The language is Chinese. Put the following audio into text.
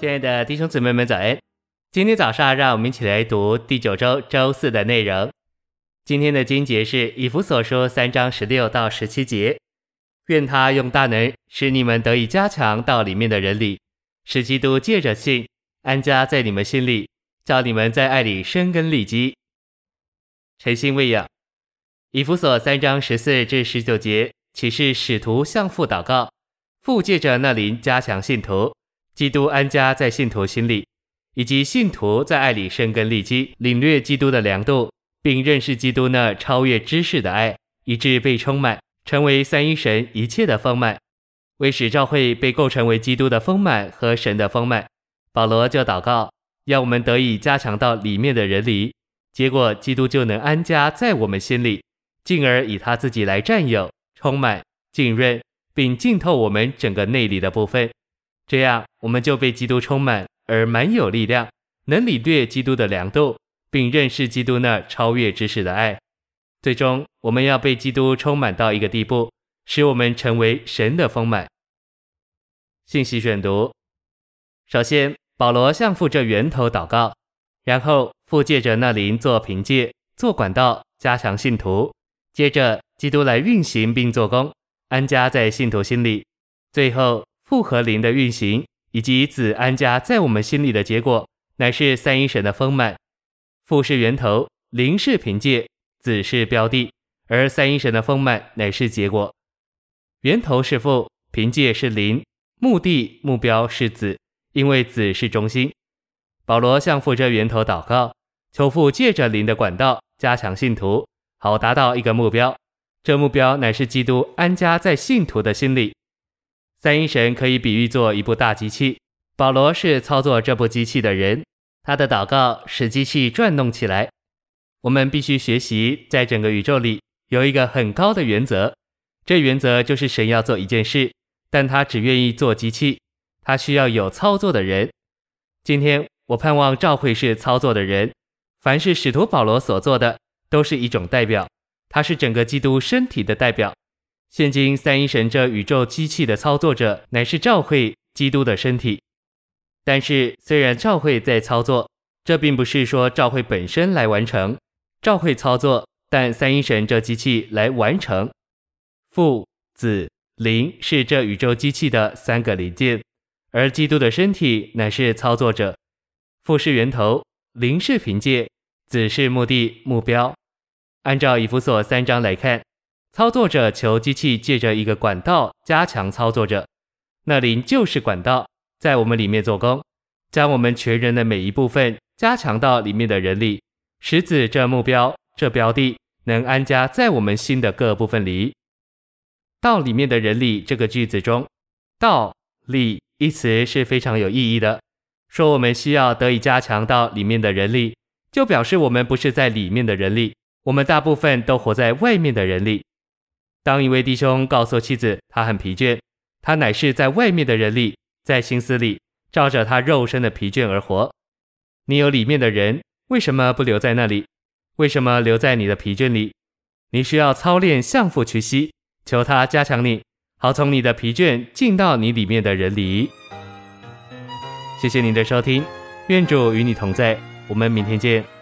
亲爱的弟兄姊妹们，早安！今天早上，让我们一起来读第九周周四的内容。今天的经节是以弗所书三章十六到十七节。愿他用大能使你们得以加强到里面的人里，使基督借着信安家在你们心里，叫你们在爱里生根立基。诚心喂养。以弗所三章十四至十九节，启示使徒向父祷告，父借着那灵加强信徒。基督安家在信徒心里，以及信徒在爱里生根立基，领略基督的良度，并认识基督那超越知识的爱，以致被充满，成为三一神一切的丰满，为使教会被构成为基督的丰满和神的丰满。保罗就祷告，要我们得以加强到里面的人里，结果基督就能安家在我们心里，进而以他自己来占有、充满、浸润，并浸透我们整个内里的部分。这样，我们就被基督充满，而满有力量，能领略基督的良度，并认识基督那超越知识的爱。最终，我们要被基督充满到一个地步，使我们成为神的丰满。信息选读：首先，保罗向父这源头祷告，然后父借着那灵做凭借、做管道，加强信徒；接着，基督来运行并做工，安家在信徒心里；最后，父和灵的运行，以及子安家在我们心里的结果，乃是三一神的丰满。父是源头，灵是凭借，子是标的，而三一神的丰满乃是结果。源头是父，凭借是灵，目的目标是子，因为子是中心。保罗向父这源头祷告，求父借着灵的管道加强信徒，好达到一个目标。这目标乃是基督安家在信徒的心里。三一神可以比喻作一部大机器，保罗是操作这部机器的人，他的祷告使机器转动起来。我们必须学习，在整个宇宙里有一个很高的原则，这原则就是神要做一件事，但他只愿意做机器，他需要有操作的人。今天我盼望教会是操作的人，凡是使徒保罗所做的，都是一种代表，他是整个基督身体的代表。现今三一神这宇宙机器的操作者乃是教会基督的身体，但是虽然教会在操作，这并不是说教会本身来完成，教会操作，但三一神这机器来完成。父、子、灵是这宇宙机器的三个零件，而基督的身体乃是操作者。父是源头，灵是凭借，子是目的目标。按照以弗所三章来看。操作者求机器借着一个管道加强操作者，那灵就是管道，在我们里面做工，将我们全人的每一部分加强到里面的人里，使子这目标这标的能安家在我们心的各部分里。到里面的人里这个句子中，到里一词是非常有意义的，说我们需要得以加强到里面的人里，就表示我们不是在里面的人里，我们大部分都活在外面的人里。当一位弟兄告诉妻子他很疲倦，他乃是在外面的人里，在心思里照着他肉身的疲倦而活。你有里面的人，为什么不留在那里？为什么留在你的疲倦里？你需要操练向父屈膝，求他加强你，好从你的疲倦进到你里面的人里。谢谢您的收听，愿主与你同在，我们明天见。